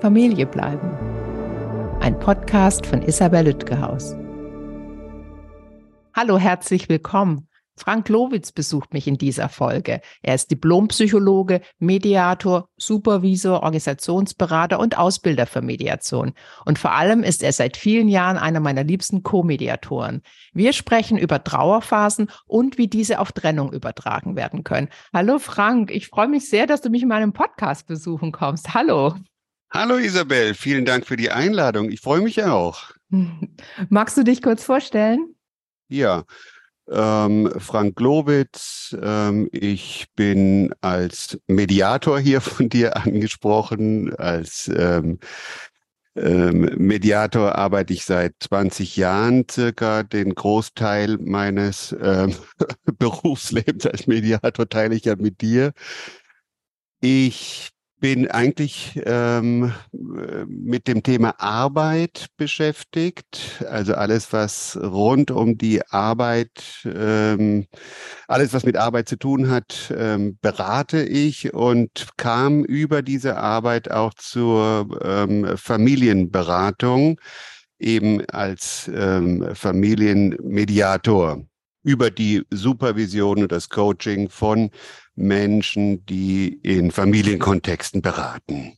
Familie bleiben. Ein Podcast von Isabel Lütgehaus. Hallo, herzlich willkommen. Frank Lowitz besucht mich in dieser Folge. Er ist Diplompsychologe, Mediator, Supervisor, Organisationsberater und Ausbilder für Mediation. Und vor allem ist er seit vielen Jahren einer meiner liebsten Co-Mediatoren. Wir sprechen über Trauerphasen und wie diese auf Trennung übertragen werden können. Hallo Frank, ich freue mich sehr, dass du mich in meinem Podcast besuchen kommst. Hallo. Hallo Isabel, vielen Dank für die Einladung. Ich freue mich auch. Magst du dich kurz vorstellen? Ja, ähm, Frank Glowitz. Ähm, ich bin als Mediator hier von dir angesprochen. Als ähm, ähm, Mediator arbeite ich seit 20 Jahren circa. Den Großteil meines ähm, Berufslebens als Mediator teile ich ja mit dir. Ich bin eigentlich ähm, mit dem Thema Arbeit beschäftigt. Also alles, was rund um die Arbeit, ähm, alles, was mit Arbeit zu tun hat, ähm, berate ich und kam über diese Arbeit auch zur ähm, Familienberatung, eben als ähm, Familienmediator über die Supervision und das Coaching von Menschen, die in Familienkontexten beraten.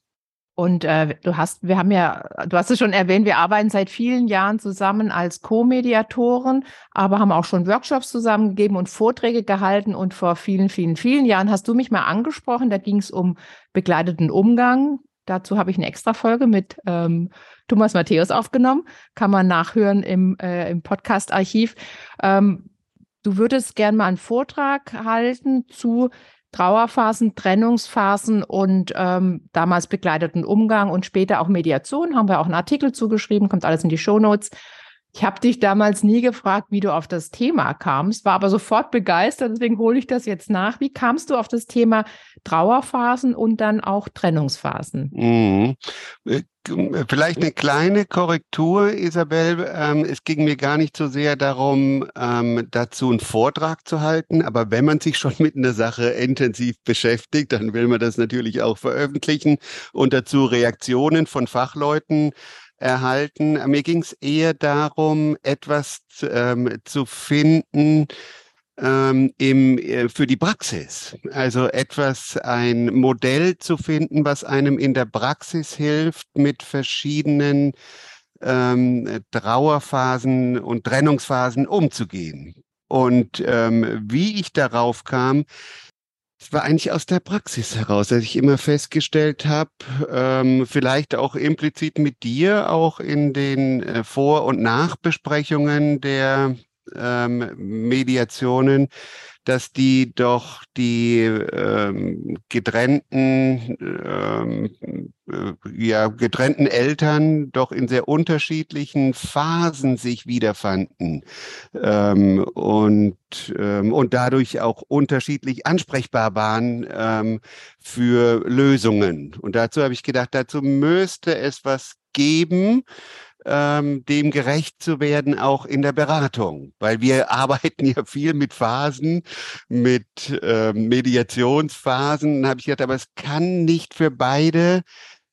Und äh, du hast, wir haben ja, du hast es schon erwähnt, wir arbeiten seit vielen Jahren zusammen als Co-Mediatoren, aber haben auch schon Workshops zusammengegeben und Vorträge gehalten. Und vor vielen, vielen, vielen Jahren hast du mich mal angesprochen. Da ging es um begleiteten Umgang. Dazu habe ich eine extra Folge mit ähm, Thomas Matthäus aufgenommen. Kann man nachhören im, äh, im Podcast-Archiv. Ähm, Du würdest gern mal einen Vortrag halten zu Trauerphasen, Trennungsphasen und ähm, damals begleiteten Umgang und später auch Mediation. Haben wir auch einen Artikel zugeschrieben, kommt alles in die Shownotes. Ich habe dich damals nie gefragt, wie du auf das Thema kamst, war aber sofort begeistert, deswegen hole ich das jetzt nach. Wie kamst du auf das Thema Trauerphasen und dann auch Trennungsphasen? Mhm. Äh, vielleicht eine kleine Korrektur, Isabel. Ähm, es ging mir gar nicht so sehr darum, ähm, dazu einen Vortrag zu halten, aber wenn man sich schon mit einer Sache intensiv beschäftigt, dann will man das natürlich auch veröffentlichen und dazu Reaktionen von Fachleuten erhalten. Mir ging es eher darum, etwas ähm, zu finden ähm, im, äh, für die Praxis. Also etwas, ein Modell zu finden, was einem in der Praxis hilft, mit verschiedenen ähm, Trauerphasen und Trennungsphasen umzugehen. Und ähm, wie ich darauf kam, es war eigentlich aus der Praxis heraus, dass ich immer festgestellt habe, ähm, vielleicht auch implizit mit dir, auch in den äh, Vor- und Nachbesprechungen der ähm, Mediationen, dass die doch die ähm, getrennten, ähm, äh, ja, getrennten Eltern doch in sehr unterschiedlichen Phasen sich wiederfanden ähm, und, ähm, und dadurch auch unterschiedlich ansprechbar waren ähm, für Lösungen. Und dazu habe ich gedacht, dazu müsste es was geben, ähm, dem gerecht zu werden, auch in der Beratung. Weil wir arbeiten ja viel mit Phasen, mit ähm, Mediationsphasen. Habe ich gedacht, aber es kann nicht für beide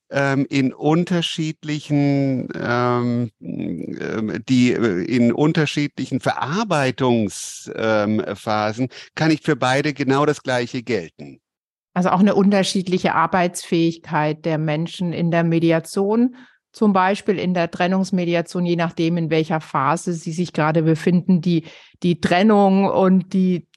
ähm, in unterschiedlichen ähm, ähm die äh, in unterschiedlichen Verarbeitungsphasen ähm, kann nicht für beide genau das gleiche gelten. Also auch eine unterschiedliche Arbeitsfähigkeit der Menschen in der Mediation zum Beispiel in der Trennungsmediation, je nachdem, in welcher Phase sie sich gerade befinden, die, die Trennung und die,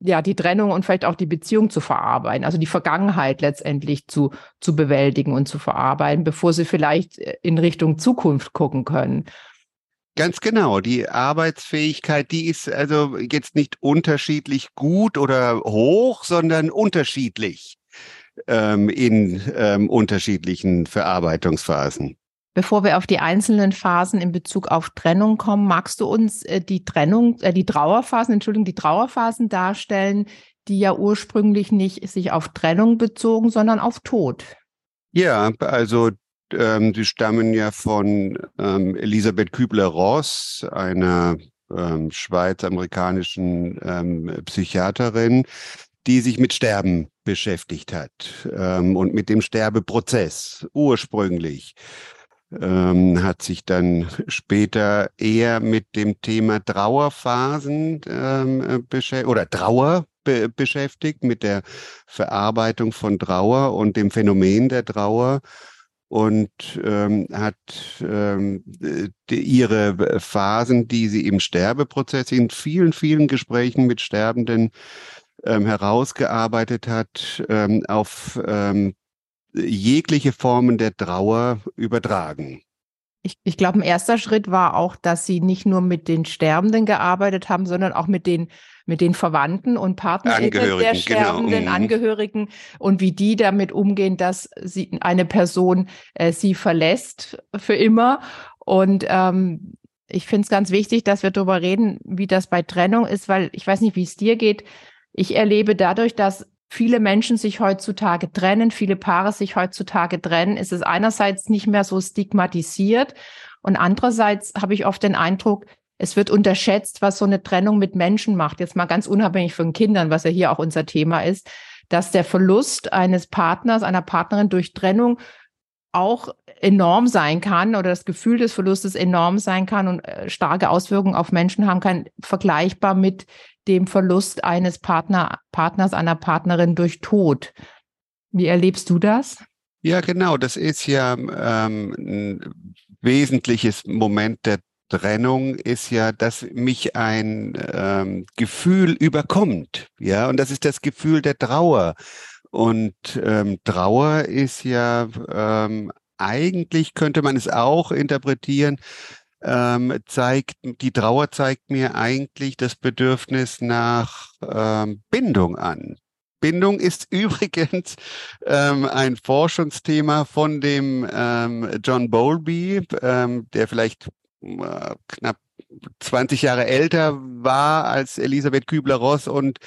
ja, die Trennung und vielleicht auch die Beziehung zu verarbeiten, also die Vergangenheit letztendlich zu, zu bewältigen und zu verarbeiten, bevor sie vielleicht in Richtung Zukunft gucken können. Ganz genau. Die Arbeitsfähigkeit, die ist also jetzt nicht unterschiedlich gut oder hoch, sondern unterschiedlich ähm, in ähm, unterschiedlichen Verarbeitungsphasen. Bevor wir auf die einzelnen Phasen in Bezug auf Trennung kommen, magst du uns äh, die Trennung, äh, die Trauerphasen, Entschuldigung, die Trauerphasen darstellen, die ja ursprünglich nicht sich auf Trennung bezogen, sondern auf Tod? Ja, also ähm, die stammen ja von ähm, Elisabeth Kübler-Ross, einer ähm, schweiz-amerikanischen ähm, Psychiaterin, die sich mit Sterben beschäftigt hat ähm, und mit dem Sterbeprozess ursprünglich. Ähm, hat sich dann später eher mit dem Thema Trauerphasen ähm, beschäftigt oder Trauer be beschäftigt, mit der Verarbeitung von Trauer und dem Phänomen der Trauer und ähm, hat ähm, die, ihre Phasen, die sie im Sterbeprozess in vielen, vielen Gesprächen mit Sterbenden ähm, herausgearbeitet hat, ähm, auf ähm, jegliche Formen der Trauer übertragen. Ich, ich glaube, ein erster Schritt war auch, dass sie nicht nur mit den Sterbenden gearbeitet haben, sondern auch mit den mit den Verwandten und Partnern der genau, sterbenden genau. Angehörigen und wie die damit umgehen, dass sie eine Person äh, sie verlässt für immer. Und ähm, ich finde es ganz wichtig, dass wir darüber reden, wie das bei Trennung ist, weil ich weiß nicht, wie es dir geht. Ich erlebe dadurch, dass viele Menschen sich heutzutage trennen, viele Paare sich heutzutage trennen, ist es einerseits nicht mehr so stigmatisiert und andererseits habe ich oft den Eindruck, es wird unterschätzt, was so eine Trennung mit Menschen macht. Jetzt mal ganz unabhängig von Kindern, was ja hier auch unser Thema ist, dass der Verlust eines Partners, einer Partnerin durch Trennung auch enorm sein kann oder das Gefühl des Verlustes enorm sein kann und äh, starke Auswirkungen auf Menschen haben kann, vergleichbar mit dem Verlust eines Partner, Partners, einer Partnerin durch Tod. Wie erlebst du das? Ja, genau. Das ist ja ähm, ein wesentliches Moment der Trennung ist ja, dass mich ein ähm, Gefühl überkommt. Ja, und das ist das Gefühl der Trauer. Und ähm, Trauer ist ja ähm, eigentlich könnte man es auch interpretieren ähm, zeigt, die Trauer zeigt mir eigentlich das Bedürfnis nach ähm, Bindung an. Bindung ist übrigens ähm, ein Forschungsthema von dem ähm, John Bowlby, ähm, der vielleicht äh, knapp 20 Jahre älter war als Elisabeth Kübler-Ross und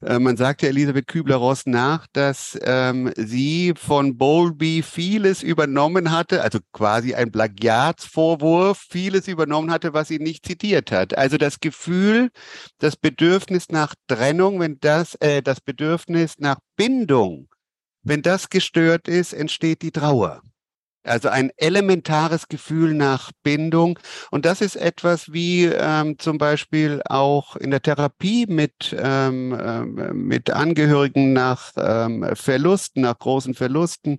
man sagte Elisabeth Kübler-Ross nach, dass ähm, sie von Bowlby vieles übernommen hatte, also quasi ein Plagiatsvorwurf, vieles übernommen hatte, was sie nicht zitiert hat. Also das Gefühl, das Bedürfnis nach Trennung, wenn das, äh, das Bedürfnis nach Bindung, wenn das gestört ist, entsteht die Trauer. Also ein elementares Gefühl nach Bindung. Und das ist etwas wie ähm, zum Beispiel auch in der Therapie mit, ähm, äh, mit Angehörigen nach ähm, Verlusten, nach großen Verlusten,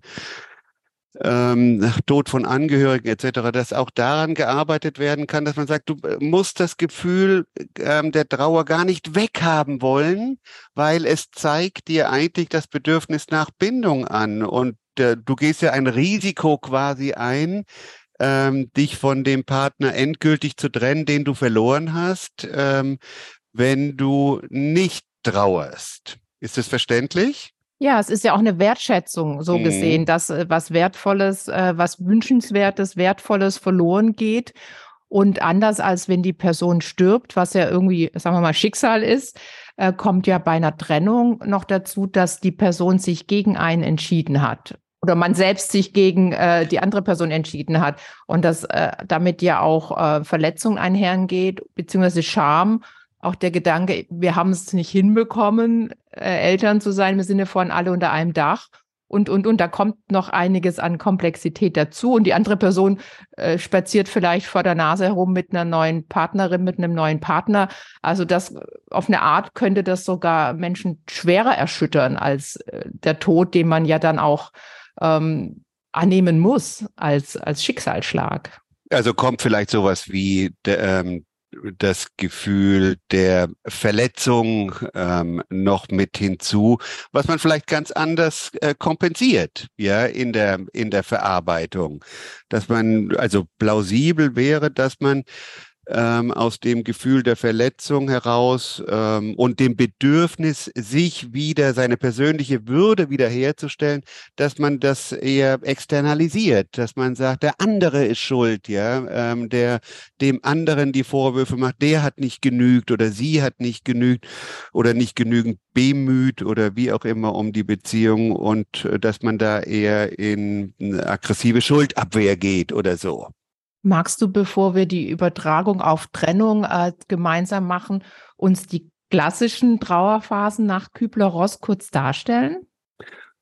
ähm, nach Tod von Angehörigen etc., dass auch daran gearbeitet werden kann, dass man sagt, du äh, musst das Gefühl ähm, der Trauer gar nicht weghaben wollen, weil es zeigt dir eigentlich das Bedürfnis nach Bindung an. Und äh, du gehst ja ein Risiko quasi ein, ähm, dich von dem Partner endgültig zu trennen, den du verloren hast, ähm, wenn du nicht trauerst. Ist das verständlich? Ja, es ist ja auch eine Wertschätzung so mhm. gesehen, dass äh, was Wertvolles, äh, was Wünschenswertes, Wertvolles verloren geht. Und anders als wenn die Person stirbt, was ja irgendwie, sagen wir mal, Schicksal ist, äh, kommt ja bei einer Trennung noch dazu, dass die Person sich gegen einen entschieden hat oder man selbst sich gegen äh, die andere Person entschieden hat und dass äh, damit ja auch äh, Verletzung einhergeht, beziehungsweise Scham, auch der Gedanke, wir haben es nicht hinbekommen, äh, Eltern zu sein im Sinne von alle unter einem Dach. Und, und, und da kommt noch einiges an Komplexität dazu. Und die andere Person äh, spaziert vielleicht vor der Nase herum mit einer neuen Partnerin, mit einem neuen Partner. Also das auf eine Art könnte das sogar Menschen schwerer erschüttern als äh, der Tod, den man ja dann auch ähm, annehmen muss als, als Schicksalsschlag. Also kommt vielleicht sowas wie ähm, das Gefühl der Verletzung ähm, noch mit hinzu, was man vielleicht ganz anders äh, kompensiert, ja, in der in der Verarbeitung, dass man also plausibel wäre, dass man ähm, aus dem Gefühl der Verletzung heraus ähm, und dem Bedürfnis, sich wieder seine persönliche Würde wiederherzustellen, dass man das eher externalisiert, dass man sagt, der andere ist schuld, ja, ähm, der dem anderen die Vorwürfe macht, der hat nicht genügt oder sie hat nicht genügt oder nicht genügend bemüht oder wie auch immer um die Beziehung und äh, dass man da eher in aggressive Schuldabwehr geht oder so. Magst du, bevor wir die Übertragung auf Trennung äh, gemeinsam machen, uns die klassischen Trauerphasen nach Kübler-Ross kurz darstellen?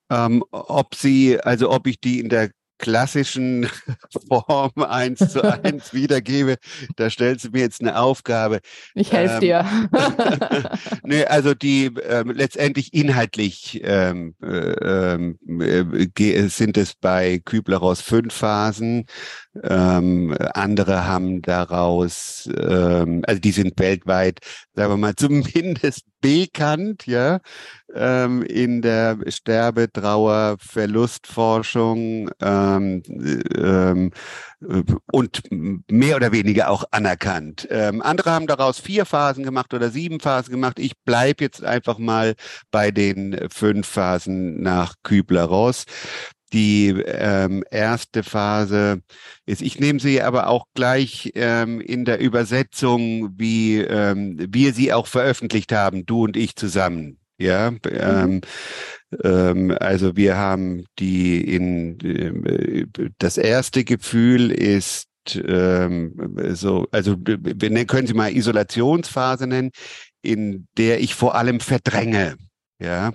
Ähm, ob sie, also ob ich die in der klassischen Form eins zu eins wiedergebe, da stellst du mir jetzt eine Aufgabe. Ich helfe ähm, dir. nee, also die äh, letztendlich inhaltlich ähm, äh, äh, sind es bei Kübler-Ross fünf Phasen. Ähm, andere haben daraus, ähm, also die sind weltweit, sagen wir mal, zumindest bekannt, ja, ähm, in der Sterbe-, Trauer-, Verlustforschung ähm, ähm, und mehr oder weniger auch anerkannt. Ähm, andere haben daraus vier Phasen gemacht oder sieben Phasen gemacht. Ich bleib jetzt einfach mal bei den fünf Phasen nach Kübler-Ross. Die ähm, erste Phase ist, ich nehme sie aber auch gleich ähm, in der Übersetzung, wie ähm, wir sie auch veröffentlicht haben, du und ich zusammen. Ja, mhm. ähm, ähm, also wir haben die in äh, das erste Gefühl ist ähm, so, also wir können sie mal Isolationsphase nennen, in der ich vor allem verdränge. Ja,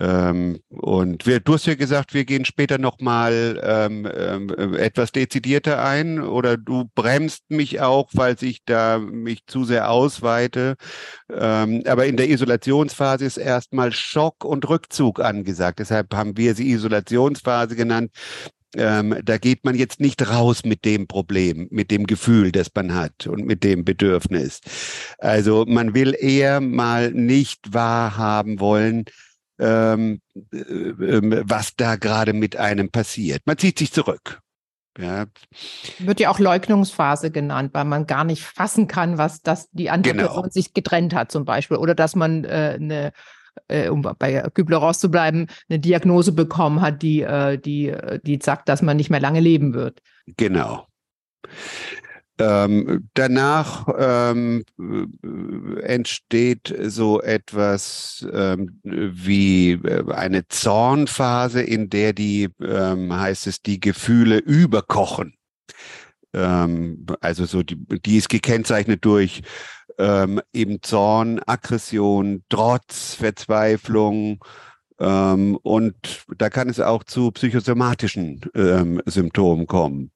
ähm, und wir, du hast ja gesagt, wir gehen später nochmal ähm, ähm, etwas dezidierter ein oder du bremst mich auch, weil ich da mich zu sehr ausweite. Ähm, aber in der Isolationsphase ist erstmal Schock und Rückzug angesagt. Deshalb haben wir sie Isolationsphase genannt. Ähm, da geht man jetzt nicht raus mit dem Problem, mit dem Gefühl, das man hat und mit dem Bedürfnis. Also man will eher mal nicht wahrhaben wollen, ähm, äh, ähm, was da gerade mit einem passiert. Man zieht sich zurück. Ja. Wird ja auch Leugnungsphase genannt, weil man gar nicht fassen kann, was das die andere genau. Person sich getrennt hat zum Beispiel. Oder dass man äh, eine, äh, um bei Kübler-Ross zu bleiben, eine Diagnose bekommen hat, die, äh, die, die sagt, dass man nicht mehr lange leben wird. Genau. Ähm, danach ähm, entsteht so etwas ähm, wie äh, eine Zornphase, in der die, ähm, heißt es, die Gefühle überkochen. Ähm, also so die, die ist gekennzeichnet durch ähm, eben Zorn, Aggression, Trotz, Verzweiflung, und da kann es auch zu psychosomatischen Symptomen kommen.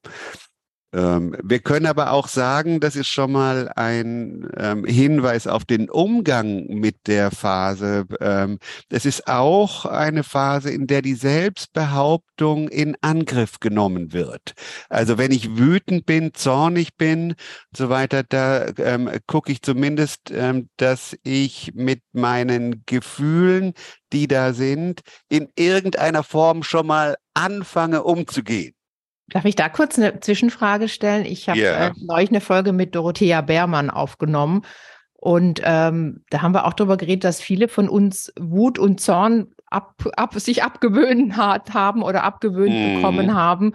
Ähm, wir können aber auch sagen, das ist schon mal ein ähm, Hinweis auf den Umgang mit der Phase. Ähm, es ist auch eine Phase, in der die Selbstbehauptung in Angriff genommen wird. Also wenn ich wütend bin, zornig bin, so weiter, da ähm, gucke ich zumindest, ähm, dass ich mit meinen Gefühlen, die da sind, in irgendeiner Form schon mal anfange umzugehen. Darf ich da kurz eine Zwischenfrage stellen? Ich habe yeah. äh, neulich eine Folge mit Dorothea Beermann aufgenommen. Und ähm, da haben wir auch darüber geredet, dass viele von uns Wut und Zorn ab, ab, sich abgewöhnt hat, haben oder abgewöhnt mm. bekommen haben.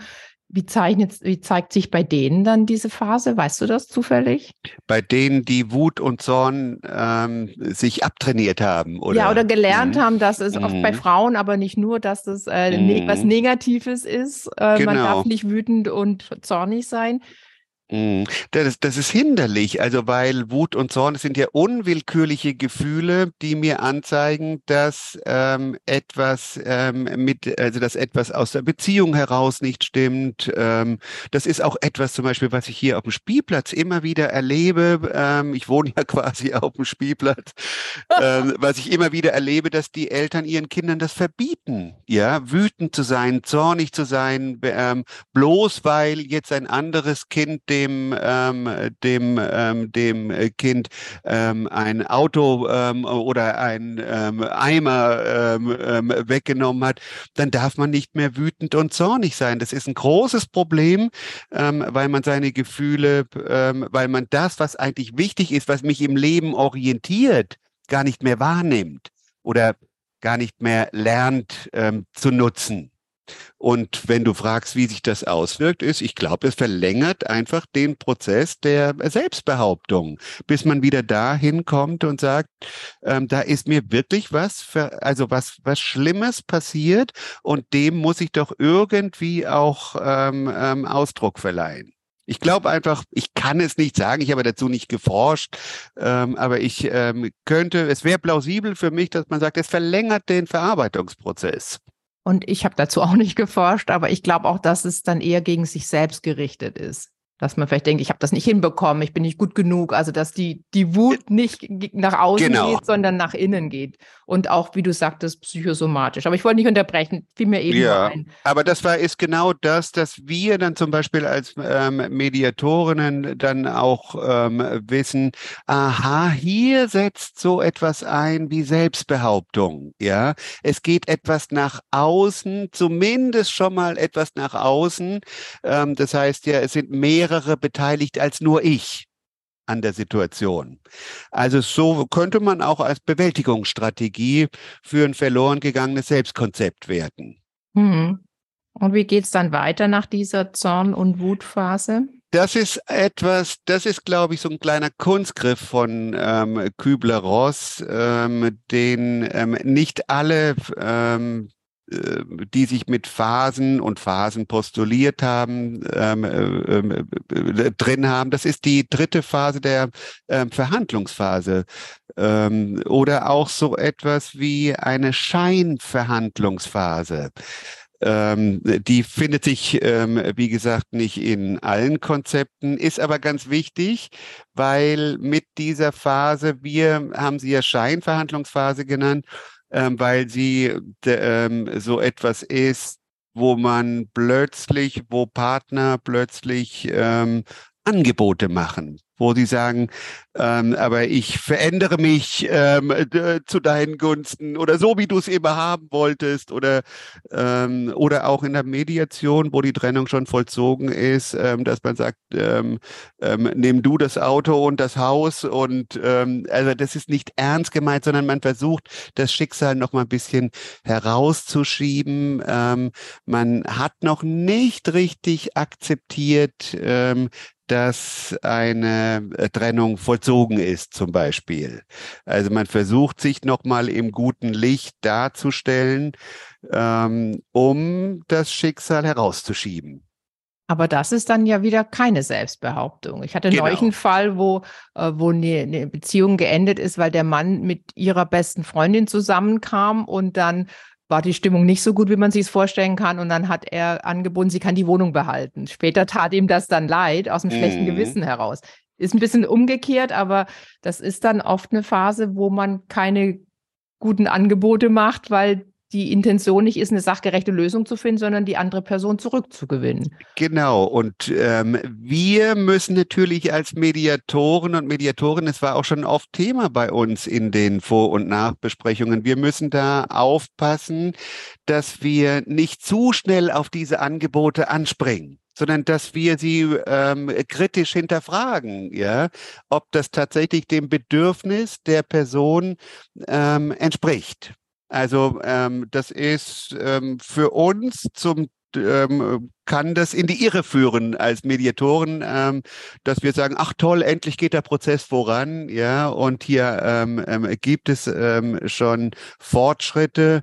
Wie, zeichnet, wie zeigt sich bei denen dann diese Phase? Weißt du das zufällig? Bei denen, die Wut und Zorn ähm, sich abtrainiert haben, oder? Ja, oder gelernt mhm. haben, dass es mhm. oft bei mhm. Frauen, aber nicht nur, dass es äh, ne, mhm. was Negatives ist. Äh, genau. Man darf nicht wütend und zornig sein. Mhm. Das, das ist hinderlich, also weil Wut und Zorn sind ja unwillkürliche Gefühle, die mir anzeigen, dass ähm, etwas ähm, mit, also dass etwas aus der Beziehung heraus nicht stimmt. Ähm, das ist auch etwas zum Beispiel, was ich hier auf dem Spielplatz immer wieder erlebe. Ähm, ich wohne ja quasi auf dem Spielplatz, ähm, was ich immer wieder erlebe, dass die Eltern ihren Kindern das verbieten, ja, wütend zu sein, zornig zu sein, ähm, bloß weil jetzt ein anderes Kind dem, ähm, dem, ähm, dem Kind ähm, ein Auto ähm, oder ein ähm, Eimer ähm, ähm, weggenommen hat, dann darf man nicht mehr wütend und zornig sein. Das ist ein großes Problem, ähm, weil man seine Gefühle, ähm, weil man das, was eigentlich wichtig ist, was mich im Leben orientiert, gar nicht mehr wahrnimmt oder gar nicht mehr lernt ähm, zu nutzen. Und wenn du fragst, wie sich das auswirkt, ist, ich glaube, es verlängert einfach den Prozess der Selbstbehauptung, bis man wieder dahin kommt und sagt, ähm, da ist mir wirklich was, für, also was, was Schlimmes passiert und dem muss ich doch irgendwie auch ähm, ähm, Ausdruck verleihen. Ich glaube einfach, ich kann es nicht sagen, ich habe dazu nicht geforscht, ähm, aber ich ähm, könnte, es wäre plausibel für mich, dass man sagt, es verlängert den Verarbeitungsprozess. Und ich habe dazu auch nicht geforscht, aber ich glaube auch, dass es dann eher gegen sich selbst gerichtet ist dass man vielleicht denkt, ich habe das nicht hinbekommen, ich bin nicht gut genug. Also dass die, die Wut nicht nach außen genau. geht, sondern nach innen geht. Und auch, wie du sagtest, psychosomatisch. Aber ich wollte nicht unterbrechen, fiel mir eben ja, ein. Aber das war ist genau das, dass wir dann zum Beispiel als ähm, Mediatorinnen dann auch ähm, wissen, aha, hier setzt so etwas ein wie Selbstbehauptung. Ja, es geht etwas nach außen, zumindest schon mal etwas nach außen. Ähm, das heißt ja, es sind mehrere mehrere beteiligt als nur ich an der Situation. Also so könnte man auch als Bewältigungsstrategie für ein verloren gegangenes Selbstkonzept werten. Hm. Und wie geht es dann weiter nach dieser Zorn- und Wutphase? Das ist etwas, das ist, glaube ich, so ein kleiner Kunstgriff von ähm, Kübler-Ross, ähm, den ähm, nicht alle ähm, äh, die sich mit Phasen und Phasen postuliert haben, ähm, äh, äh, drin haben. Das ist die dritte Phase der äh, Verhandlungsphase ähm, oder auch so etwas wie eine Scheinverhandlungsphase. Ähm, die findet sich, ähm, wie gesagt, nicht in allen Konzepten, ist aber ganz wichtig, weil mit dieser Phase, wir haben sie ja Scheinverhandlungsphase genannt, ähm, weil sie ähm, so etwas ist, wo man plötzlich, wo Partner plötzlich ähm, Angebote machen wo sie sagen, ähm, aber ich verändere mich ähm, zu deinen Gunsten oder so, wie du es eben haben wolltest oder ähm, oder auch in der Mediation, wo die Trennung schon vollzogen ist, ähm, dass man sagt, ähm, ähm, nimm du das Auto und das Haus und ähm, also das ist nicht ernst gemeint, sondern man versucht, das Schicksal noch mal ein bisschen herauszuschieben. Ähm, man hat noch nicht richtig akzeptiert, ähm, dass eine äh, Trennung vollzogen ist, zum Beispiel. Also man versucht sich nochmal im guten Licht darzustellen, ähm, um das Schicksal herauszuschieben. Aber das ist dann ja wieder keine Selbstbehauptung. Ich hatte genau. neulich einen Fall, wo, äh, wo eine, eine Beziehung geendet ist, weil der Mann mit ihrer besten Freundin zusammenkam und dann war die Stimmung nicht so gut, wie man sich es vorstellen kann. Und dann hat er angeboten, sie kann die Wohnung behalten. Später tat ihm das dann leid, aus mhm. schlechten Gewissen heraus. Ist ein bisschen umgekehrt, aber das ist dann oft eine Phase, wo man keine guten Angebote macht, weil die Intention nicht ist, eine sachgerechte Lösung zu finden, sondern die andere Person zurückzugewinnen. Genau. Und ähm, wir müssen natürlich als Mediatoren und Mediatoren, es war auch schon oft Thema bei uns in den Vor- und Nachbesprechungen, wir müssen da aufpassen, dass wir nicht zu schnell auf diese Angebote anspringen sondern dass wir sie ähm, kritisch hinterfragen, ja, ob das tatsächlich dem Bedürfnis der Person ähm, entspricht. Also ähm, das ist ähm, für uns zum ähm, kann das in die Irre führen als Mediatoren, ähm, dass wir sagen, ach toll, endlich geht der Prozess voran, ja, und hier ähm, ähm, gibt es ähm, schon Fortschritte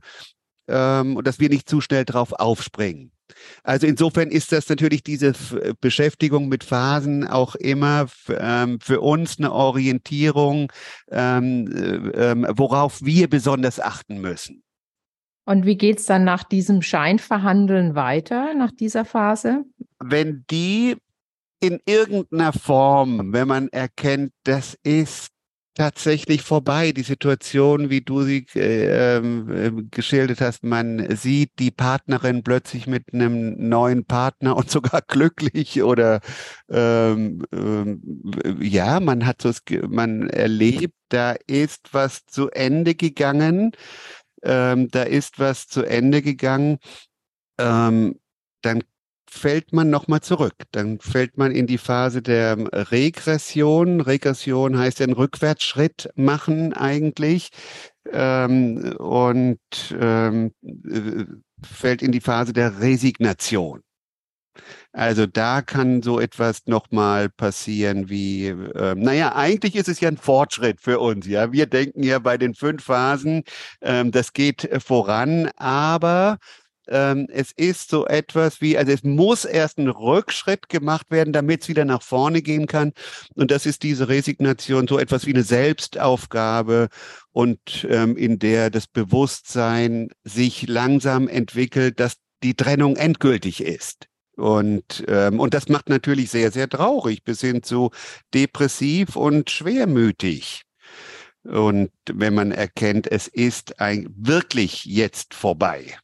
ähm, und dass wir nicht zu schnell drauf aufspringen. Also insofern ist das natürlich diese Beschäftigung mit Phasen auch immer ähm, für uns eine Orientierung, ähm, äh, ähm, worauf wir besonders achten müssen. Und wie geht es dann nach diesem Scheinverhandeln weiter, nach dieser Phase? Wenn die in irgendeiner Form, wenn man erkennt, das ist tatsächlich vorbei. Die Situation, wie du sie äh, äh, geschildert hast, man sieht die Partnerin plötzlich mit einem neuen Partner und sogar glücklich oder ähm, äh, ja, man hat so, man erlebt, da ist was zu Ende gegangen, ähm, da ist was zu Ende gegangen. Ähm, dann fällt man nochmal zurück. Dann fällt man in die Phase der Regression. Regression heißt einen Rückwärtsschritt machen eigentlich ähm, und ähm, äh, fällt in die Phase der Resignation. Also da kann so etwas nochmal passieren wie, äh, naja, eigentlich ist es ja ein Fortschritt für uns. Ja, wir denken ja bei den fünf Phasen, ähm, das geht voran, aber ähm, es ist so etwas wie, also es muss erst ein Rückschritt gemacht werden, damit es wieder nach vorne gehen kann. Und das ist diese Resignation, so etwas wie eine Selbstaufgabe und ähm, in der das Bewusstsein sich langsam entwickelt, dass die Trennung endgültig ist. Und, ähm, und das macht natürlich sehr, sehr traurig bis hin zu depressiv und schwermütig. Und wenn man erkennt, es ist ein, wirklich jetzt vorbei.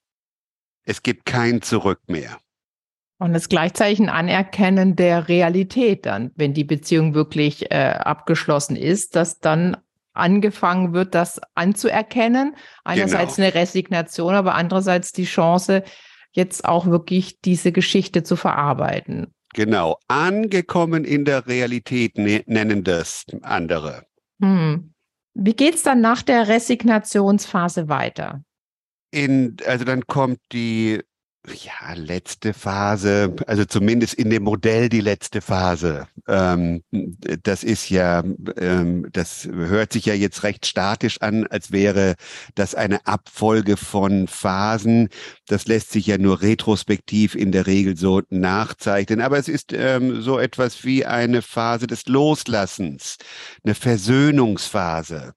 Es gibt kein Zurück mehr. Und das gleichzeitig ein Anerkennen der Realität dann, wenn die Beziehung wirklich äh, abgeschlossen ist, dass dann angefangen wird, das anzuerkennen. Einerseits genau. eine Resignation, aber andererseits die Chance, jetzt auch wirklich diese Geschichte zu verarbeiten. Genau, angekommen in der Realität ne nennen das andere. Hm. Wie geht es dann nach der Resignationsphase weiter? In, also dann kommt die ja, letzte Phase, also zumindest in dem Modell die letzte Phase. Ähm, das ist ja, ähm, das hört sich ja jetzt recht statisch an, als wäre das eine Abfolge von Phasen. Das lässt sich ja nur retrospektiv in der Regel so nachzeichnen. Aber es ist ähm, so etwas wie eine Phase des Loslassens, eine Versöhnungsphase.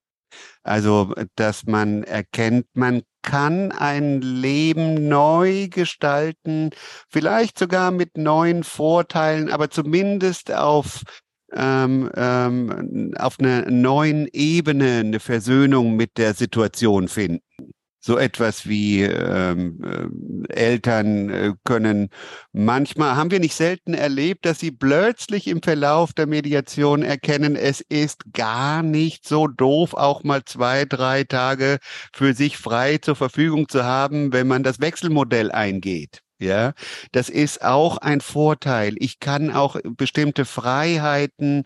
Also, dass man erkennt, man kann ein Leben neu gestalten, vielleicht sogar mit neuen Vorteilen, aber zumindest auf ähm, ähm, auf einer neuen Ebene eine Versöhnung mit der Situation finden so etwas wie ähm, äh, Eltern äh, können manchmal, haben wir nicht selten erlebt, dass sie plötzlich im Verlauf der Mediation erkennen, es ist gar nicht so doof, auch mal zwei, drei Tage für sich frei zur Verfügung zu haben, wenn man das Wechselmodell eingeht. Ja, das ist auch ein Vorteil. Ich kann auch bestimmte Freiheiten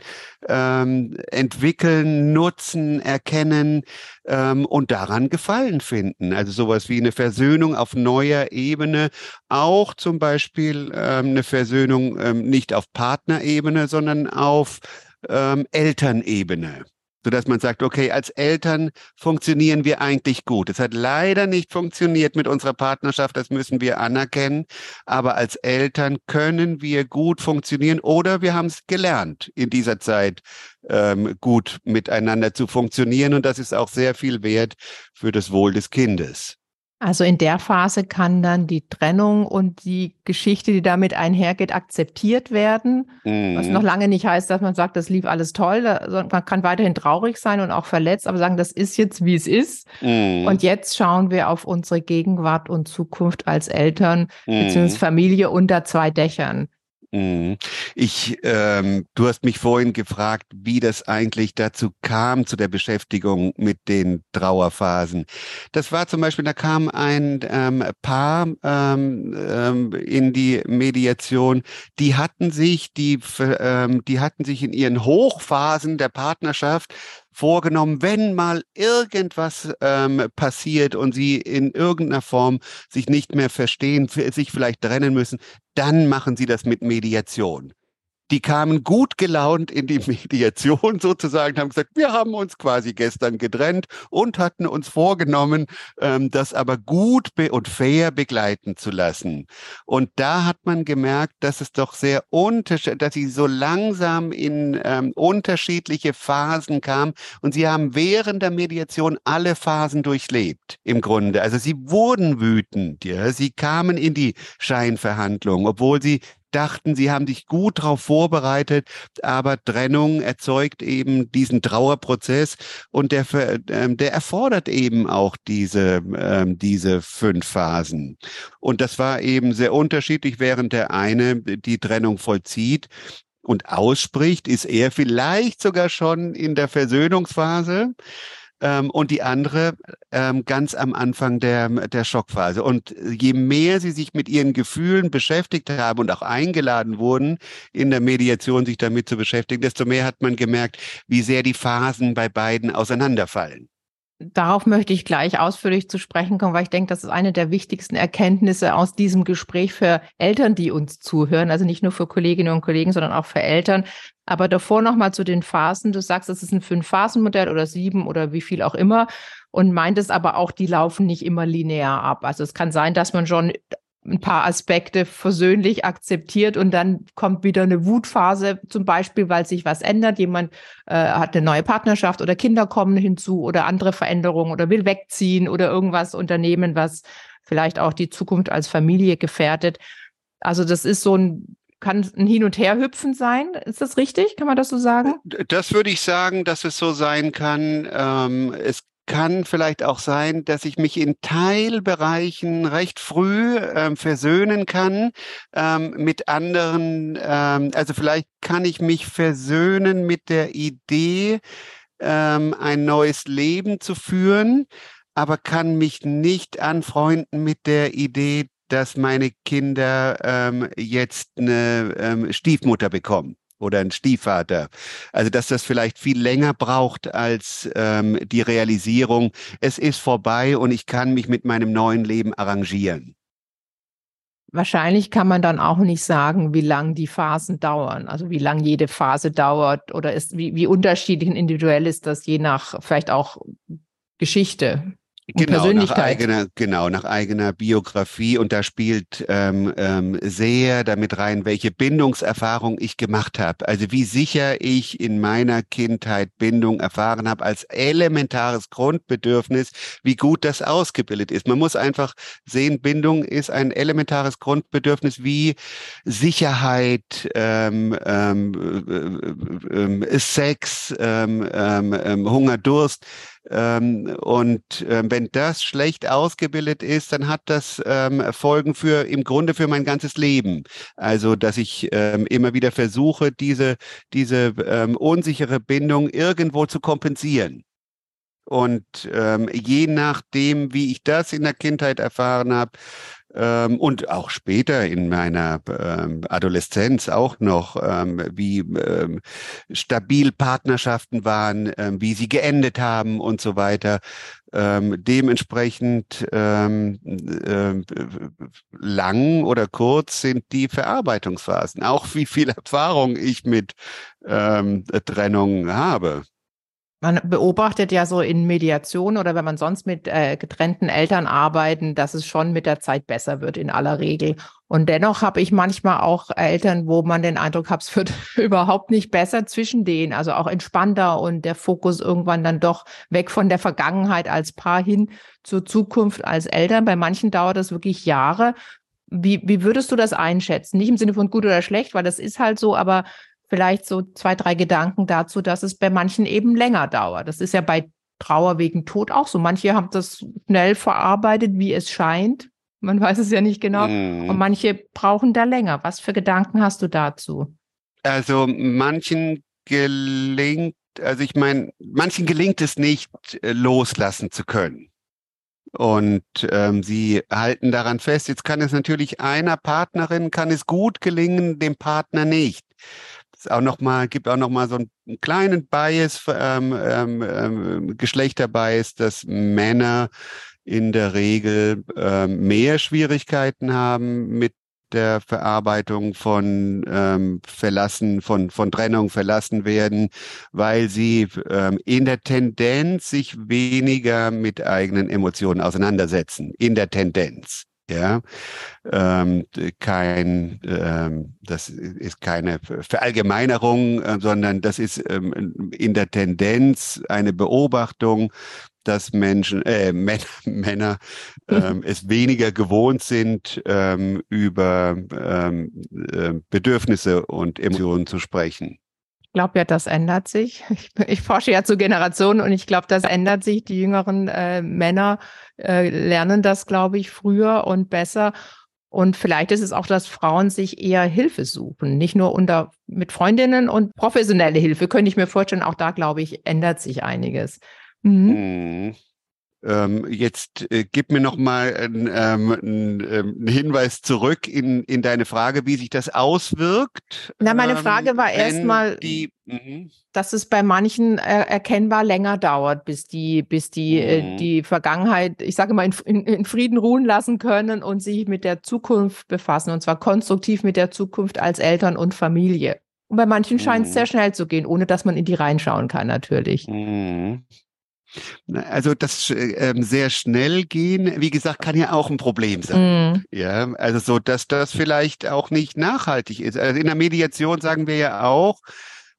ähm, entwickeln, nutzen, erkennen ähm, und daran Gefallen finden. Also sowas wie eine Versöhnung auf neuer Ebene, auch zum Beispiel ähm, eine Versöhnung ähm, nicht auf Partnerebene, sondern auf ähm, Elternebene sodass man sagt, okay, als Eltern funktionieren wir eigentlich gut. Es hat leider nicht funktioniert mit unserer Partnerschaft, das müssen wir anerkennen, aber als Eltern können wir gut funktionieren oder wir haben es gelernt in dieser Zeit ähm, gut miteinander zu funktionieren und das ist auch sehr viel wert für das Wohl des Kindes. Also in der Phase kann dann die Trennung und die Geschichte, die damit einhergeht, akzeptiert werden. Mhm. Was noch lange nicht heißt, dass man sagt, das lief alles toll. Man kann weiterhin traurig sein und auch verletzt, aber sagen, das ist jetzt, wie es ist. Mhm. Und jetzt schauen wir auf unsere Gegenwart und Zukunft als Eltern mhm. bzw. Familie unter zwei Dächern. Mhm. Ich, ähm, du hast mich vorhin gefragt, wie das eigentlich dazu kam, zu der Beschäftigung mit den Trauerphasen. Das war zum Beispiel, da kam ein ähm, Paar ähm, ähm, in die Mediation, die hatten sich, die, ähm, die hatten sich in ihren Hochphasen der Partnerschaft vorgenommen, wenn mal irgendwas ähm, passiert und sie in irgendeiner Form sich nicht mehr verstehen, sich vielleicht trennen müssen, dann machen sie das mit Mediation die kamen gut gelaunt in die Mediation sozusagen, haben gesagt, wir haben uns quasi gestern getrennt und hatten uns vorgenommen, ähm, das aber gut und fair begleiten zu lassen. Und da hat man gemerkt, dass es doch sehr unterschiedlich, dass sie so langsam in ähm, unterschiedliche Phasen kam und sie haben während der Mediation alle Phasen durchlebt, im Grunde. Also sie wurden wütend, ja, sie kamen in die Scheinverhandlung, obwohl sie dachten, sie haben sich gut darauf vorbereitet, aber Trennung erzeugt eben diesen Trauerprozess und der, ähm, der erfordert eben auch diese, ähm, diese fünf Phasen. Und das war eben sehr unterschiedlich, während der eine die Trennung vollzieht und ausspricht, ist er vielleicht sogar schon in der Versöhnungsphase ähm, und die andere ähm, ganz am Anfang der, der Schockphase. Und je mehr sie sich mit ihren Gefühlen beschäftigt haben und auch eingeladen wurden, in der Mediation sich damit zu beschäftigen, desto mehr hat man gemerkt, wie sehr die Phasen bei beiden auseinanderfallen. Darauf möchte ich gleich ausführlich zu sprechen kommen, weil ich denke, das ist eine der wichtigsten Erkenntnisse aus diesem Gespräch für Eltern, die uns zuhören. Also nicht nur für Kolleginnen und Kollegen, sondern auch für Eltern. Aber davor nochmal zu den Phasen. Du sagst, es ist ein Fünf-Phasen-Modell oder sieben oder wie viel auch immer und meintest aber auch, die laufen nicht immer linear ab. Also es kann sein, dass man schon ein paar Aspekte versöhnlich akzeptiert und dann kommt wieder eine Wutphase, zum Beispiel, weil sich was ändert. Jemand äh, hat eine neue Partnerschaft oder Kinder kommen hinzu oder andere Veränderungen oder will wegziehen oder irgendwas unternehmen, was vielleicht auch die Zukunft als Familie gefährdet. Also das ist so ein kann ein Hin- und Herhüpfen sein. Ist das richtig? Kann man das so sagen? Das würde ich sagen, dass es so sein kann. Ähm, es kann vielleicht auch sein, dass ich mich in Teilbereichen recht früh ähm, versöhnen kann ähm, mit anderen. Ähm, also vielleicht kann ich mich versöhnen mit der Idee, ähm, ein neues Leben zu führen, aber kann mich nicht anfreunden mit der Idee, dass meine Kinder ähm, jetzt eine ähm, Stiefmutter bekommen oder ein Stiefvater. Also dass das vielleicht viel länger braucht als ähm, die Realisierung, es ist vorbei und ich kann mich mit meinem neuen Leben arrangieren. Wahrscheinlich kann man dann auch nicht sagen, wie lang die Phasen dauern, also wie lang jede Phase dauert oder ist, wie, wie unterschiedlich und individuell ist das je nach vielleicht auch Geschichte. Genau, nach eigener, genau, nach eigener Biografie. Und da spielt ähm, ähm, sehr damit rein, welche Bindungserfahrung ich gemacht habe. Also wie sicher ich in meiner Kindheit Bindung erfahren habe als elementares Grundbedürfnis, wie gut das ausgebildet ist. Man muss einfach sehen, Bindung ist ein elementares Grundbedürfnis wie Sicherheit, ähm, ähm, äh, äh, Sex, ähm, ähm, ähm Hunger, Durst und äh, wenn das schlecht ausgebildet ist, dann hat das ähm, Folgen für im Grunde für mein ganzes Leben. Also, dass ich ähm, immer wieder versuche, diese, diese ähm, unsichere Bindung irgendwo zu kompensieren. Und ähm, je nachdem, wie ich das in der Kindheit erfahren habe, ähm, und auch später in meiner ähm, Adoleszenz auch noch, ähm, wie ähm, stabil Partnerschaften waren, ähm, wie sie geendet haben und so weiter. Ähm, dementsprechend lang oder kurz sind die Verarbeitungsphasen. Auch wie viel Erfahrung ich mit Trennung habe. Man beobachtet ja so in Mediation oder wenn man sonst mit äh, getrennten Eltern arbeiten, dass es schon mit der Zeit besser wird in aller Regel. Und dennoch habe ich manchmal auch Eltern, wo man den Eindruck hat, es wird überhaupt nicht besser zwischen denen, also auch entspannter und der Fokus irgendwann dann doch weg von der Vergangenheit als Paar hin zur Zukunft als Eltern. Bei manchen dauert das wirklich Jahre. Wie, wie würdest du das einschätzen? Nicht im Sinne von gut oder schlecht, weil das ist halt so, aber vielleicht so zwei, drei Gedanken dazu, dass es bei manchen eben länger dauert. Das ist ja bei Trauer wegen Tod auch so. Manche haben das schnell verarbeitet, wie es scheint. Man weiß es ja nicht genau. Mm. Und manche brauchen da länger. Was für Gedanken hast du dazu? Also manchen gelingt, also ich meine, manchen gelingt es nicht, äh, loslassen zu können. Und ähm, sie halten daran fest. Jetzt kann es natürlich einer Partnerin, kann es gut gelingen, dem Partner nicht es auch noch mal, gibt auch noch mal so einen, kleinen Bias, ähm, ähm, ähm, Geschlechterbias, dass Männer in der Regel ähm, mehr Schwierigkeiten haben mit der Verarbeitung von ähm, Verlassen, von, von Trennung verlassen werden, weil sie ähm, in der Tendenz sich weniger mit eigenen Emotionen auseinandersetzen. In der Tendenz. Ja, ähm, kein, ähm, das ist keine Verallgemeinerung, äh, sondern das ist ähm, in der Tendenz eine Beobachtung, dass Menschen, äh, Männer, Männer ähm, es weniger gewohnt sind, ähm, über ähm, äh, Bedürfnisse und Emotionen zu sprechen. Ich glaube ja, das ändert sich. Ich, ich, forsche ja zu Generationen und ich glaube, das ändert sich. Die jüngeren äh, Männer äh, lernen das, glaube ich, früher und besser. Und vielleicht ist es auch, dass Frauen sich eher Hilfe suchen, nicht nur unter mit Freundinnen und professionelle Hilfe. Könnte ich mir vorstellen, auch da, glaube ich, ändert sich einiges. Mhm. Mhm. Ähm, jetzt äh, gib mir noch mal einen, ähm, einen, ähm, Hinweis zurück in, in deine Frage, wie sich das auswirkt. Na, meine ähm, Frage war erstmal, mhm. dass es bei manchen äh, erkennbar länger dauert, bis die, bis die äh, mhm. äh, die Vergangenheit, ich sage mal, in, in, in, Frieden ruhen lassen können und sich mit der Zukunft befassen und zwar konstruktiv mit der Zukunft als Eltern und Familie. Und bei manchen scheint es mhm. sehr schnell zu gehen, ohne dass man in die reinschauen kann, natürlich. Also das äh, sehr schnell gehen, wie gesagt, kann ja auch ein Problem sein. Mm. Ja, also so, dass das vielleicht auch nicht nachhaltig ist. Also in der Mediation sagen wir ja auch,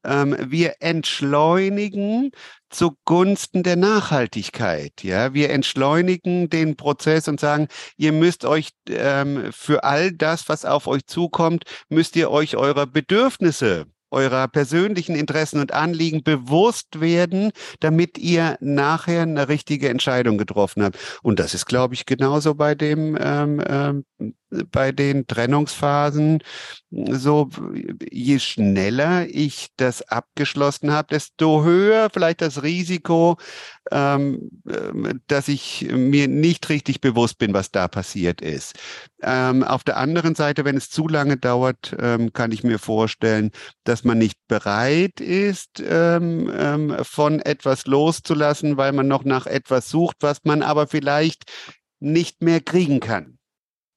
ähm, wir entschleunigen zugunsten der Nachhaltigkeit. Ja, wir entschleunigen den Prozess und sagen, ihr müsst euch ähm, für all das, was auf euch zukommt, müsst ihr euch eurer Bedürfnisse eurer persönlichen Interessen und Anliegen bewusst werden, damit ihr nachher eine richtige Entscheidung getroffen habt. Und das ist, glaube ich, genauso bei dem ähm, ähm, bei den Trennungsphasen so, je schneller ich das abgeschlossen habe, desto höher vielleicht das Risiko, ähm, ähm, dass ich mir nicht richtig bewusst bin, was da passiert ist. Ähm, auf der anderen Seite, wenn es zu lange dauert, ähm, kann ich mir vorstellen, dass man nicht bereit ist, ähm, ähm, von etwas loszulassen, weil man noch nach etwas sucht, was man aber vielleicht nicht mehr kriegen kann.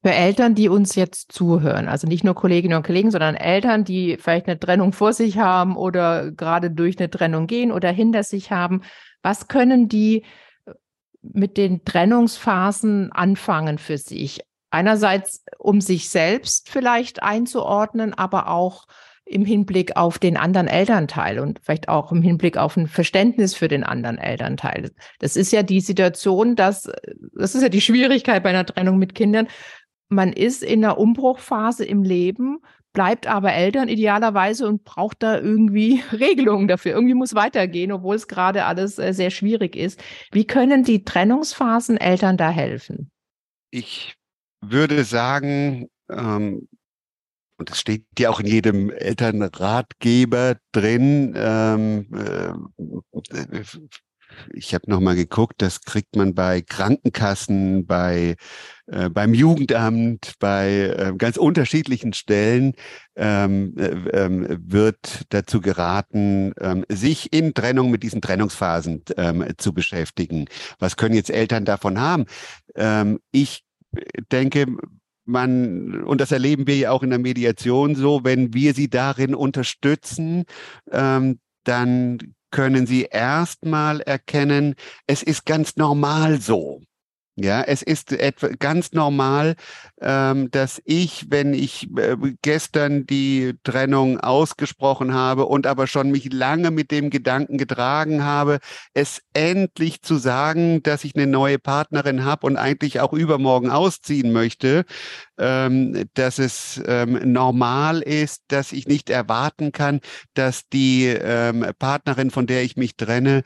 Für Eltern, die uns jetzt zuhören, also nicht nur Kolleginnen und Kollegen, sondern Eltern, die vielleicht eine Trennung vor sich haben oder gerade durch eine Trennung gehen oder hinter sich haben, was können die äh, mit den Trennungsphasen anfangen für sich? Einerseits, um sich selbst vielleicht einzuordnen, aber auch im Hinblick auf den anderen Elternteil und vielleicht auch im Hinblick auf ein Verständnis für den anderen Elternteil. Das ist ja die Situation, dass, das ist ja die Schwierigkeit bei einer Trennung mit Kindern, man ist in einer Umbruchphase im Leben, bleibt aber Eltern idealerweise und braucht da irgendwie Regelungen dafür. Irgendwie muss weitergehen, obwohl es gerade alles äh, sehr schwierig ist. Wie können die Trennungsphasen Eltern da helfen? Ich würde sagen, ähm, und das steht ja auch in jedem Elternratgeber drin, ähm, äh, ich habe nochmal geguckt, das kriegt man bei Krankenkassen, bei äh, beim Jugendamt, bei äh, ganz unterschiedlichen Stellen ähm, äh, ähm, wird dazu geraten, ähm, sich in Trennung mit diesen Trennungsphasen ähm, zu beschäftigen. Was können jetzt Eltern davon haben? Ähm, ich denke, man, und das erleben wir ja auch in der Mediation so, wenn wir sie darin unterstützen, ähm, dann können Sie erstmal erkennen, es ist ganz normal so. Ja, es ist etwa ganz normal, ähm, dass ich, wenn ich äh, gestern die Trennung ausgesprochen habe und aber schon mich lange mit dem Gedanken getragen habe, es endlich zu sagen, dass ich eine neue Partnerin habe und eigentlich auch übermorgen ausziehen möchte, ähm, dass es ähm, normal ist, dass ich nicht erwarten kann, dass die ähm, Partnerin, von der ich mich trenne,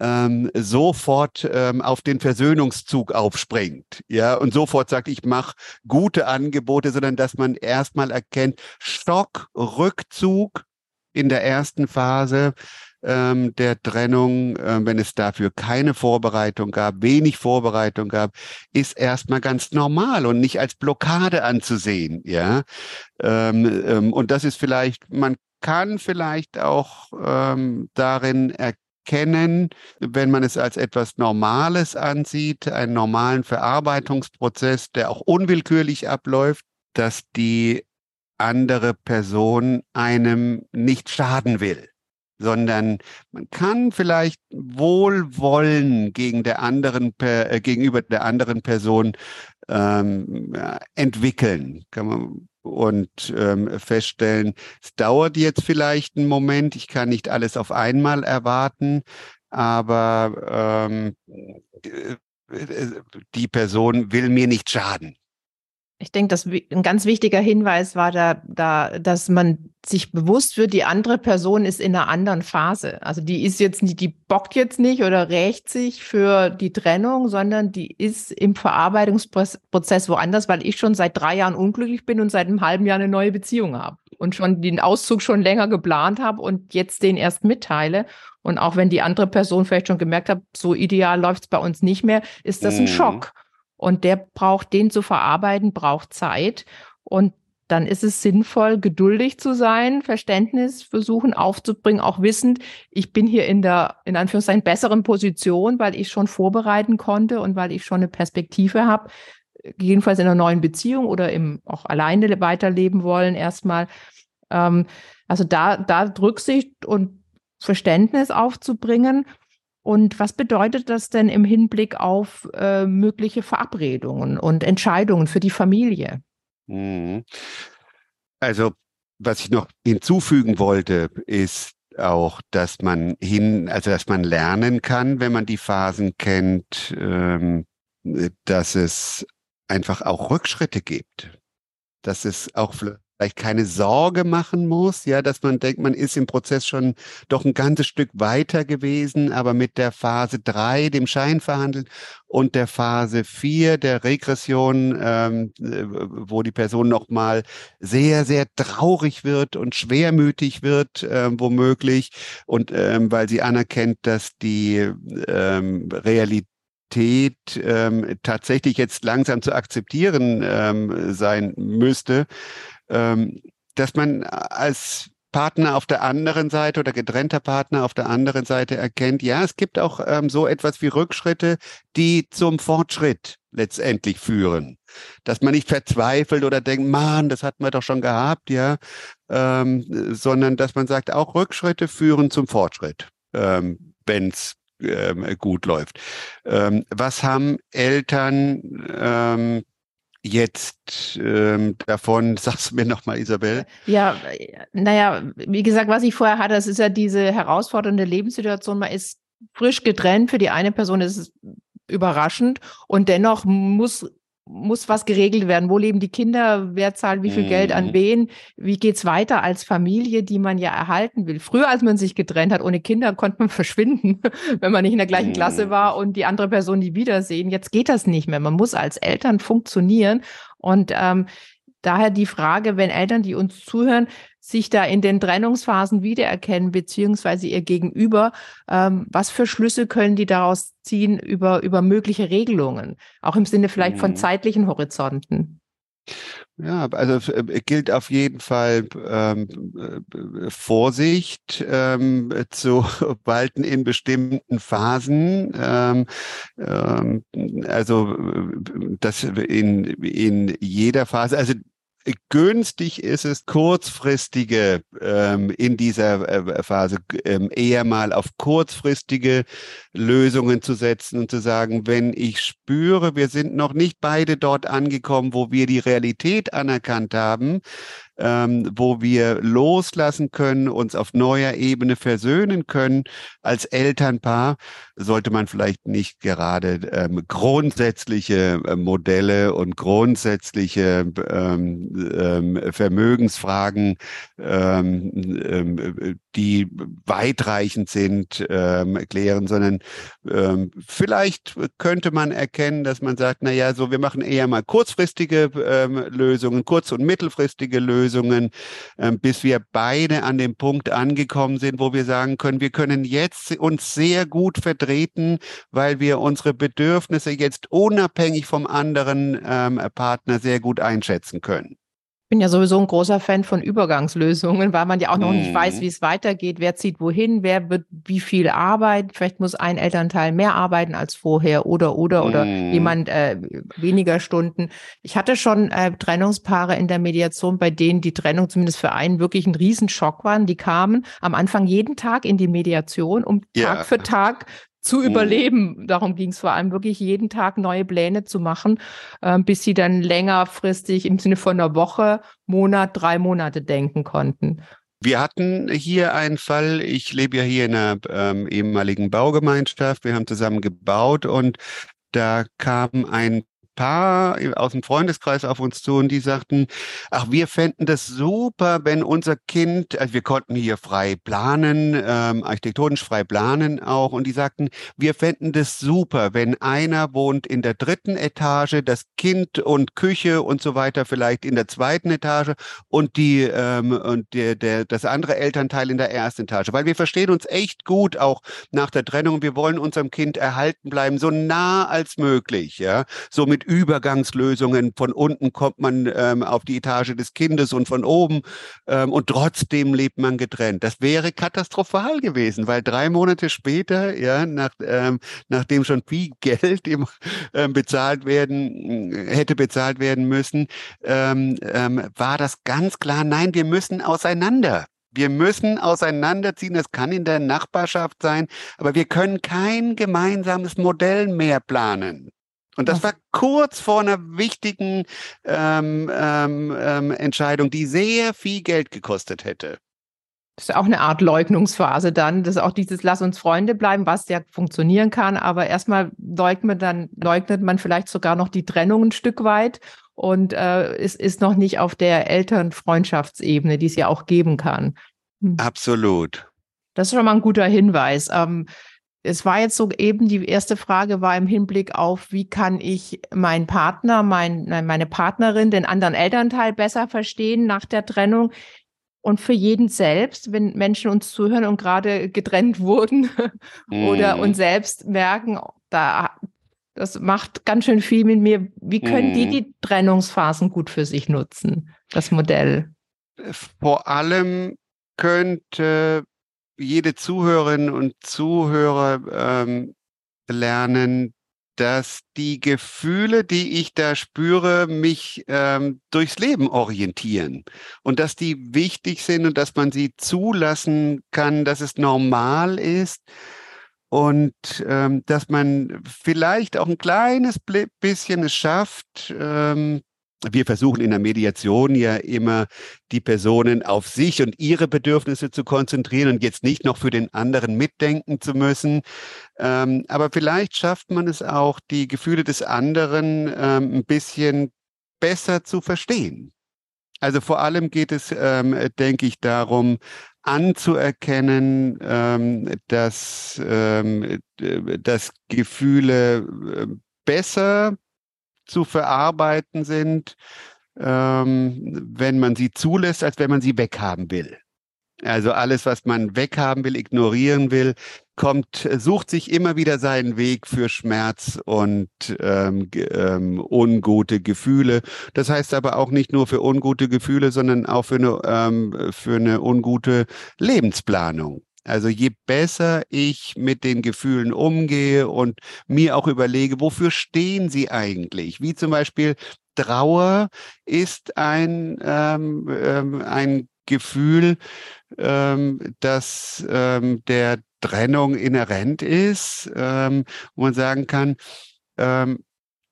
ähm, sofort ähm, auf den Versöhnungszug aufspringt, ja, und sofort sagt, ich mache gute Angebote, sondern dass man erstmal erkennt, Stock, Rückzug in der ersten Phase ähm, der Trennung, äh, wenn es dafür keine Vorbereitung gab, wenig Vorbereitung gab, ist erstmal ganz normal und nicht als Blockade anzusehen, ja. Ähm, ähm, und das ist vielleicht, man kann vielleicht auch ähm, darin erkennen, erkennen, wenn man es als etwas Normales ansieht, einen normalen Verarbeitungsprozess, der auch unwillkürlich abläuft, dass die andere Person einem nicht schaden will sondern man kann vielleicht Wohlwollen gegen der anderen äh, gegenüber der anderen Person ähm, entwickeln. Kann man und ähm, feststellen, es dauert jetzt vielleicht einen Moment, ich kann nicht alles auf einmal erwarten, aber ähm, äh, die Person will mir nicht schaden. Ich denke, dass ein ganz wichtiger Hinweis war da, da, dass man sich bewusst wird, die andere Person ist in einer anderen Phase. Also die ist jetzt nicht, die bockt jetzt nicht oder rächt sich für die Trennung, sondern die ist im Verarbeitungsprozess woanders, weil ich schon seit drei Jahren unglücklich bin und seit einem halben Jahr eine neue Beziehung habe. und schon den Auszug schon länger geplant habe und jetzt den erst mitteile. Und auch wenn die andere Person vielleicht schon gemerkt hat, so ideal läuft es bei uns nicht mehr, ist das ein mhm. Schock. Und der braucht, den zu verarbeiten, braucht Zeit. Und dann ist es sinnvoll, geduldig zu sein, Verständnis versuchen aufzubringen, auch wissend, ich bin hier in der, in Anführungszeichen, besseren Position, weil ich schon vorbereiten konnte und weil ich schon eine Perspektive habe, jedenfalls in einer neuen Beziehung oder im auch alleine weiterleben wollen erstmal. Ähm, also da, da Rücksicht und Verständnis aufzubringen. Und was bedeutet das denn im Hinblick auf äh, mögliche Verabredungen und Entscheidungen für die Familie? Mhm. Also, was ich noch hinzufügen wollte, ist auch, dass man hin, also dass man lernen kann, wenn man die Phasen kennt, ähm, dass es einfach auch Rückschritte gibt. Dass es auch vielleicht keine Sorge machen muss, ja, dass man denkt, man ist im Prozess schon doch ein ganzes Stück weiter gewesen, aber mit der Phase drei, dem Scheinverhandeln und der Phase vier, der Regression, ähm, äh, wo die Person nochmal sehr, sehr traurig wird und schwermütig wird, äh, womöglich, und ähm, weil sie anerkennt, dass die ähm, Realität ähm, tatsächlich jetzt langsam zu akzeptieren ähm, sein müsste, ähm, dass man als Partner auf der anderen Seite oder getrennter Partner auf der anderen Seite erkennt, ja, es gibt auch ähm, so etwas wie Rückschritte, die zum Fortschritt letztendlich führen. Dass man nicht verzweifelt oder denkt, man, das hatten wir doch schon gehabt, ja, ähm, sondern dass man sagt, auch Rückschritte führen zum Fortschritt, ähm, wenn es ähm, gut läuft. Ähm, was haben Eltern ähm, jetzt ähm, davon? Sagst du mir nochmal, Isabel? Ja, naja, wie gesagt, was ich vorher hatte, das ist ja diese herausfordernde Lebenssituation. Man ist frisch getrennt. Für die eine Person ist es überraschend und dennoch muss muss was geregelt werden. Wo leben die Kinder? Wer zahlt wie viel mhm. Geld an mhm. wen? Wie geht's weiter als Familie, die man ja erhalten will? Früher, als man sich getrennt hat, ohne Kinder, konnte man verschwinden, wenn man nicht in der gleichen mhm. Klasse war und die andere Person nie wiedersehen. Jetzt geht das nicht mehr. Man muss als Eltern funktionieren. Und ähm, daher die Frage, wenn Eltern, die uns zuhören, sich da in den Trennungsphasen wiedererkennen, beziehungsweise ihr Gegenüber, ähm, was für Schlüsse können die daraus ziehen über, über mögliche Regelungen, auch im Sinne vielleicht von mhm. zeitlichen Horizonten? Ja, also äh, gilt auf jeden Fall ähm, äh, Vorsicht ähm, zu walten in bestimmten Phasen. Ähm, ähm, also äh, das in, in jeder Phase, also günstig ist es, kurzfristige ähm, in dieser äh, Phase ähm, eher mal auf kurzfristige Lösungen zu setzen und zu sagen, wenn ich spüre, wir sind noch nicht beide dort angekommen, wo wir die Realität anerkannt haben, ähm, wo wir loslassen können, uns auf neuer Ebene versöhnen können als Elternpaar, sollte man vielleicht nicht gerade ähm, grundsätzliche äh, Modelle und grundsätzliche ähm, ähm, Vermögensfragen, ähm, ähm, die weitreichend sind, ähm, klären, sondern ähm, vielleicht könnte man erkennen, dass man sagt, na ja, so wir machen eher mal kurzfristige ähm, Lösungen, kurz- und mittelfristige Lösungen, ähm, bis wir beide an dem Punkt angekommen sind, wo wir sagen können, wir können jetzt uns sehr gut vertreten, weil wir unsere Bedürfnisse jetzt unabhängig vom anderen ähm, Partner sehr gut einschätzen können bin ja sowieso ein großer Fan von Übergangslösungen, weil man ja auch noch mhm. nicht weiß, mhm. wie es weitergeht, wer zieht wohin, wer wird wie viel arbeiten. Vielleicht muss ein Elternteil mehr arbeiten als vorher oder oder mhm. oder jemand äh, weniger Stunden. Ich hatte schon äh, Trennungspaare in der Mediation, bei denen die Trennung zumindest für einen wirklich ein Riesenschock waren. Die kamen am Anfang jeden Tag in die Mediation, um ja. Tag für Tag zu mhm. überleben. Darum ging es vor allem wirklich jeden Tag neue Pläne zu machen, äh, bis sie dann längerfristig im Sinne von einer Woche, Monat, drei Monate denken konnten. Wir hatten hier einen Fall, ich lebe ja hier in einer ähm, ehemaligen Baugemeinschaft, wir haben zusammen gebaut und da kam ein Paar aus dem Freundeskreis auf uns zu und die sagten, ach, wir fänden das super, wenn unser Kind, also wir konnten hier frei planen, ähm, architektonisch frei planen auch, und die sagten, wir fänden das super, wenn einer wohnt in der dritten Etage, das Kind und Küche und so weiter vielleicht in der zweiten Etage und die ähm, und der, der das andere Elternteil in der ersten Etage, weil wir verstehen uns echt gut auch nach der Trennung. Wir wollen unserem Kind erhalten bleiben, so nah als möglich, ja, so mit Übergangslösungen. Von unten kommt man ähm, auf die Etage des Kindes und von oben ähm, und trotzdem lebt man getrennt. Das wäre katastrophal gewesen, weil drei Monate später, ja, nach, ähm, nachdem schon viel Geld im, ähm, bezahlt werden, hätte bezahlt werden müssen, ähm, ähm, war das ganz klar, nein, wir müssen auseinander. Wir müssen auseinanderziehen. Es kann in der Nachbarschaft sein, aber wir können kein gemeinsames Modell mehr planen. Und das war kurz vor einer wichtigen ähm, ähm, ähm, Entscheidung, die sehr viel Geld gekostet hätte. Das ist auch eine Art Leugnungsphase dann. Das ist auch dieses Lass uns Freunde bleiben, was ja funktionieren kann. Aber erstmal leugnet, dann, leugnet man vielleicht sogar noch die Trennung ein Stück weit und äh, es ist noch nicht auf der Elternfreundschaftsebene, die es ja auch geben kann. Hm. Absolut. Das ist schon mal ein guter Hinweis. Ähm, es war jetzt so eben, die erste Frage war im Hinblick auf, wie kann ich meinen Partner, mein, meine Partnerin, den anderen Elternteil besser verstehen nach der Trennung. Und für jeden selbst, wenn Menschen uns zuhören und gerade getrennt wurden oder mhm. uns selbst merken, da, das macht ganz schön viel mit mir. Wie können mm. die mhm. die Trennungsphasen gut für sich nutzen, das Modell? Vor allem könnte jede Zuhörerin und Zuhörer ähm, lernen, dass die Gefühle, die ich da spüre, mich ähm, durchs Leben orientieren. Und dass die wichtig sind und dass man sie zulassen kann, dass es normal ist. Und ähm, dass man vielleicht auch ein kleines bisschen es schafft, ähm, wir versuchen in der Mediation ja immer die Personen auf sich und ihre Bedürfnisse zu konzentrieren und jetzt nicht noch für den anderen mitdenken zu müssen. Ähm, aber vielleicht schafft man es auch, die Gefühle des anderen ähm, ein bisschen besser zu verstehen. Also vor allem geht es, ähm, denke ich, darum, anzuerkennen, ähm, dass, ähm, dass Gefühle äh, besser zu verarbeiten sind, ähm, wenn man sie zulässt, als wenn man sie weghaben will. Also alles, was man weghaben will, ignorieren will, kommt, sucht sich immer wieder seinen Weg für Schmerz und ähm, ähm, ungute Gefühle. Das heißt aber auch nicht nur für ungute Gefühle, sondern auch für eine, ähm, für eine ungute Lebensplanung. Also je besser ich mit den Gefühlen umgehe und mir auch überlege, wofür stehen sie eigentlich? Wie zum Beispiel Trauer ist ein, ähm, ähm, ein Gefühl, ähm, das ähm, der Trennung inhärent ist, ähm, wo man sagen kann, ähm,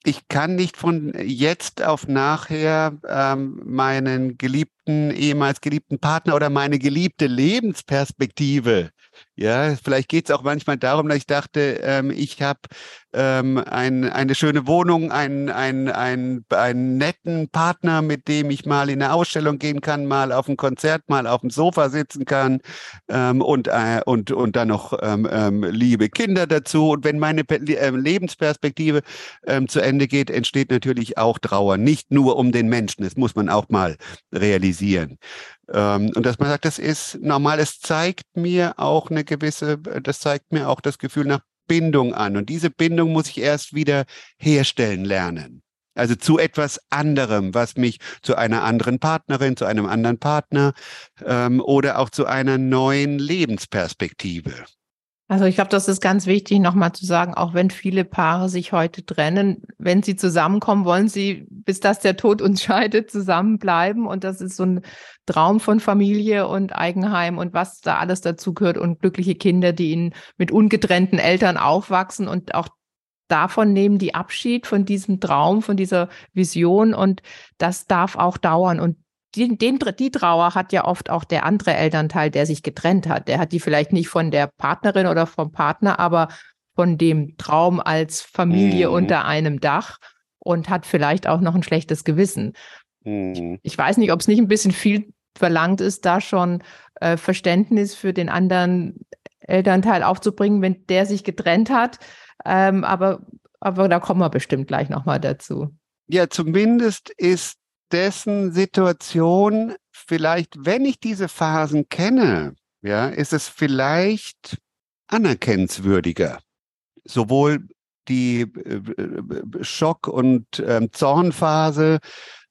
ich kann nicht von jetzt auf nachher ähm, meinen geliebten, ehemals geliebten Partner oder meine geliebte Lebensperspektive ja, vielleicht geht es auch manchmal darum, dass ich dachte, ähm, ich habe ähm, ein, eine schöne Wohnung, einen, einen, einen, netten Partner, mit dem ich mal in eine Ausstellung gehen kann, mal auf ein Konzert, mal auf dem Sofa sitzen kann ähm, und, äh, und, und dann noch ähm, ähm, liebe Kinder dazu. Und wenn meine äh, Lebensperspektive ähm, zu Ende geht, entsteht natürlich auch Trauer. Nicht nur um den Menschen, das muss man auch mal realisieren. Ähm, und dass man sagt, das ist normal, es zeigt mir auch eine gewisse, das zeigt mir auch das Gefühl nach Bindung an. Und diese Bindung muss ich erst wieder herstellen lernen. Also zu etwas anderem, was mich zu einer anderen Partnerin, zu einem anderen Partner ähm, oder auch zu einer neuen Lebensperspektive. Also ich glaube, das ist ganz wichtig, nochmal zu sagen, auch wenn viele Paare sich heute trennen, wenn sie zusammenkommen, wollen sie, bis das der Tod uns scheidet, zusammenbleiben. Und das ist so ein Traum von Familie und Eigenheim und was da alles dazu gehört und glückliche Kinder, die ihnen mit ungetrennten Eltern aufwachsen und auch davon nehmen die Abschied von diesem Traum, von dieser Vision und das darf auch dauern. Und die, den, die Trauer hat ja oft auch der andere Elternteil, der sich getrennt hat. Der hat die vielleicht nicht von der Partnerin oder vom Partner, aber von dem Traum als Familie mhm. unter einem Dach. und hat vielleicht auch noch ein schlechtes Gewissen. Mhm. Ich weiß nicht, ob es nicht ein bisschen viel verlangt ist, da schon äh, Verständnis für den anderen Elternteil aufzubringen, wenn der sich getrennt hat. Ähm, aber, aber da kommen wir bestimmt gleich nochmal dazu. Ja, zumindest ist dessen Situation vielleicht, wenn ich diese Phasen kenne, ja, ist es vielleicht anerkennenswürdiger. Sowohl die äh, Schock- und ähm, Zornphase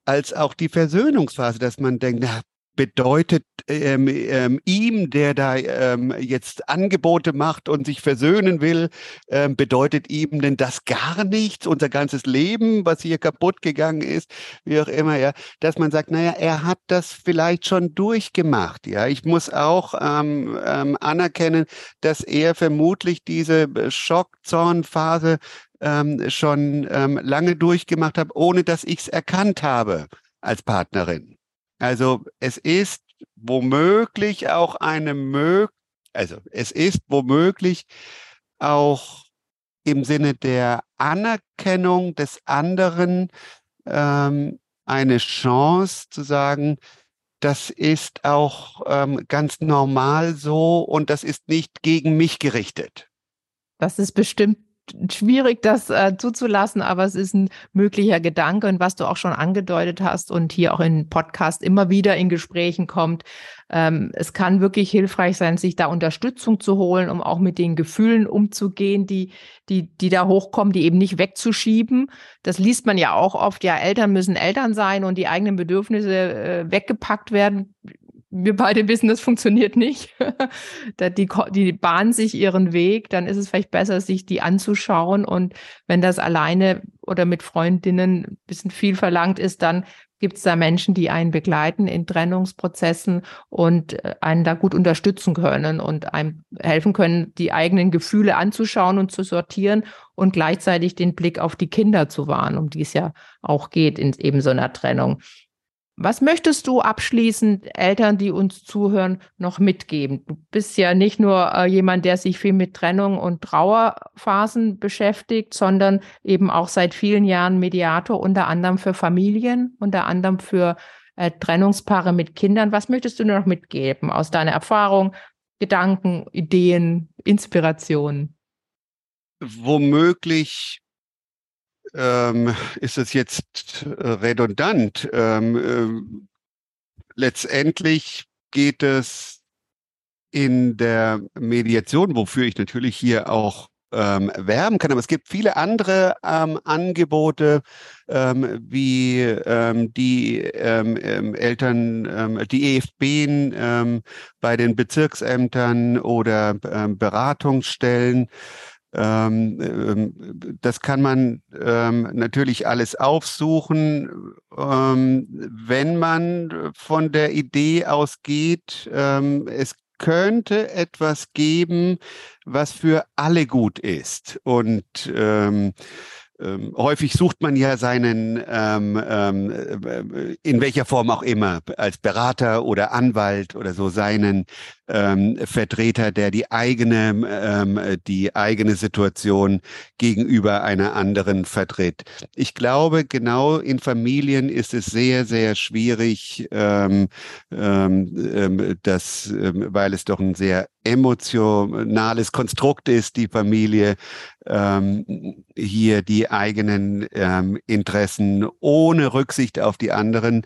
als auch die Versöhnungsphase, dass man denkt, na, bedeutet ähm, ähm, ihm, der da ähm, jetzt Angebote macht und sich versöhnen will, ähm, bedeutet ihm denn das gar nichts, unser ganzes Leben, was hier kaputt gegangen ist, wie auch immer, ja, dass man sagt, naja, er hat das vielleicht schon durchgemacht, ja. Ich muss auch ähm, ähm, anerkennen, dass er vermutlich diese Schockzornphase ähm, schon ähm, lange durchgemacht hat, ohne dass ich es erkannt habe als Partnerin. Also es ist womöglich auch eine Mö also es ist womöglich auch im Sinne der Anerkennung des anderen ähm, eine Chance zu sagen, das ist auch ähm, ganz normal so und das ist nicht gegen mich gerichtet. Das ist bestimmt schwierig, das äh, zuzulassen, aber es ist ein möglicher Gedanke und was du auch schon angedeutet hast und hier auch im Podcast immer wieder in Gesprächen kommt. Ähm, es kann wirklich hilfreich sein, sich da Unterstützung zu holen, um auch mit den Gefühlen umzugehen, die, die, die da hochkommen, die eben nicht wegzuschieben. Das liest man ja auch oft. Ja, Eltern müssen Eltern sein und die eigenen Bedürfnisse äh, weggepackt werden wir beide wissen, das funktioniert nicht. die, die bahnen sich ihren Weg, dann ist es vielleicht besser, sich die anzuschauen. Und wenn das alleine oder mit Freundinnen ein bisschen viel verlangt ist, dann gibt es da Menschen, die einen begleiten in Trennungsprozessen und äh, einen da gut unterstützen können und einem helfen können, die eigenen Gefühle anzuschauen und zu sortieren und gleichzeitig den Blick auf die Kinder zu wahren, um die es ja auch geht in eben so einer Trennung. Was möchtest du abschließend Eltern, die uns zuhören, noch mitgeben? Du bist ja nicht nur äh, jemand, der sich viel mit Trennung und Trauerphasen beschäftigt, sondern eben auch seit vielen Jahren Mediator, unter anderem für Familien, unter anderem für äh, Trennungspaare mit Kindern. Was möchtest du noch mitgeben aus deiner Erfahrung, Gedanken, Ideen, Inspirationen? Womöglich ähm, ist es jetzt äh, redundant. Ähm, äh, letztendlich geht es in der Mediation, wofür ich natürlich hier auch ähm, werben kann. Aber es gibt viele andere ähm, Angebote, ähm, wie ähm, die ähm, ähm Eltern, ähm, die EFB ähm, bei den Bezirksämtern oder ähm, Beratungsstellen. Ähm, ähm, das kann man ähm, natürlich alles aufsuchen, wenn man von der Idee ausgeht, es könnte etwas geben, was für alle gut ist. Und ähm, häufig sucht man ja seinen, ähm, ähm, äh, in welcher Form auch immer, als Berater oder Anwalt oder so, seinen ähm, Vertreter, der die eigene, ähm, die eigene Situation gegenüber einer anderen vertritt. Ich glaube, genau in Familien ist es sehr, sehr schwierig, ähm, ähm, ähm das, ähm, weil es doch ein sehr emotionales Konstrukt ist, die Familie, ähm, hier die eigenen ähm, Interessen ohne Rücksicht auf die anderen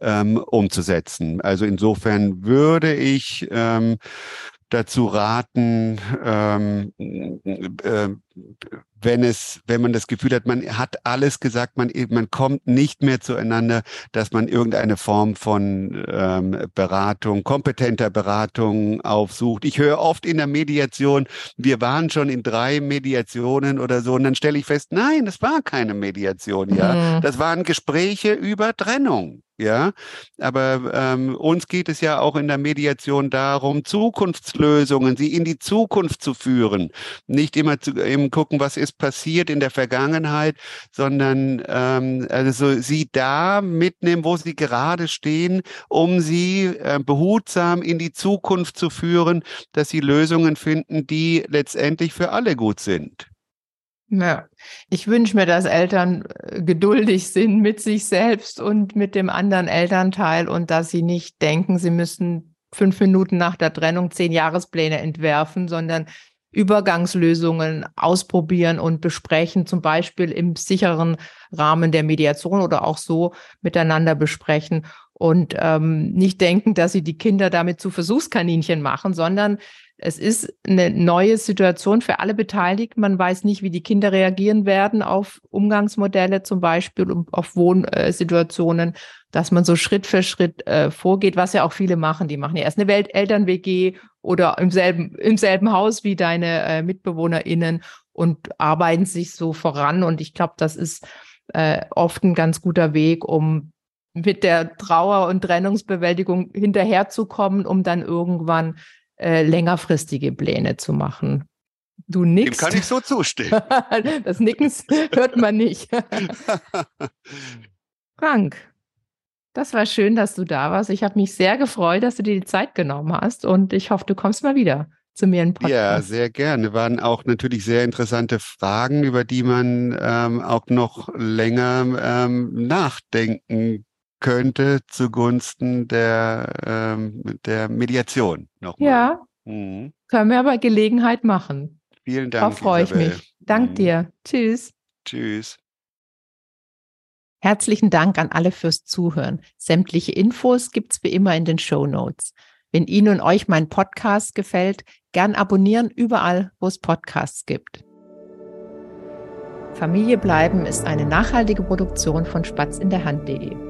ähm, umzusetzen. Also insofern würde ich ähm, dazu raten, ähm, äh, wenn es, wenn man das Gefühl hat, man hat alles gesagt, man, man kommt nicht mehr zueinander, dass man irgendeine Form von ähm, Beratung, kompetenter Beratung aufsucht. Ich höre oft in der Mediation, wir waren schon in drei Mediationen oder so, und dann stelle ich fest, nein, das war keine Mediation, ja. Mhm. Das waren Gespräche über Trennung. Ja, aber ähm, uns geht es ja auch in der Mediation darum, Zukunftslösungen, sie in die Zukunft zu führen. Nicht immer zu eben gucken, was ist passiert in der Vergangenheit, sondern ähm, also sie da mitnehmen, wo sie gerade stehen, um sie äh, behutsam in die Zukunft zu führen, dass sie Lösungen finden, die letztendlich für alle gut sind. Ja, ich wünsche mir, dass Eltern äh, geduldig sind mit sich selbst und mit dem anderen Elternteil und dass sie nicht denken, sie müssen fünf Minuten nach der Trennung zehn Jahrespläne entwerfen, sondern Übergangslösungen ausprobieren und besprechen, zum Beispiel im sicheren Rahmen der Mediation oder auch so miteinander besprechen und ähm, nicht denken, dass sie die Kinder damit zu Versuchskaninchen machen, sondern es ist eine neue Situation für alle Beteiligten. Man weiß nicht, wie die Kinder reagieren werden auf Umgangsmodelle, zum Beispiel auf Wohnsituationen, dass man so Schritt für Schritt äh, vorgeht, was ja auch viele machen. Die machen ja erst eine Welt-Eltern-WG oder im selben, im selben Haus wie deine äh, MitbewohnerInnen und arbeiten sich so voran. Und ich glaube, das ist äh, oft ein ganz guter Weg, um mit der Trauer- und Trennungsbewältigung hinterherzukommen, um dann irgendwann äh, längerfristige Pläne zu machen. Du nickst. Dem kann ich so zustimmen. das Nicken hört man nicht. Frank, das war schön, dass du da warst. Ich habe mich sehr gefreut, dass du dir die Zeit genommen hast und ich hoffe, du kommst mal wieder zu mir in Podcast. Ja, sehr gerne. Waren auch natürlich sehr interessante Fragen, über die man ähm, auch noch länger ähm, nachdenken könnte zugunsten der, ähm, der Mediation nochmal. Ja, mhm. können wir aber Gelegenheit machen. Vielen Dank. Darauf freue ich mich. Dank mhm. dir. Tschüss. Tschüss. Herzlichen Dank an alle fürs Zuhören. Sämtliche Infos gibt's wie immer in den Show Notes. Wenn Ihnen und euch mein Podcast gefällt, gern abonnieren überall, wo es Podcasts gibt. Familie bleiben ist eine nachhaltige Produktion von Spatz in der Hand.de.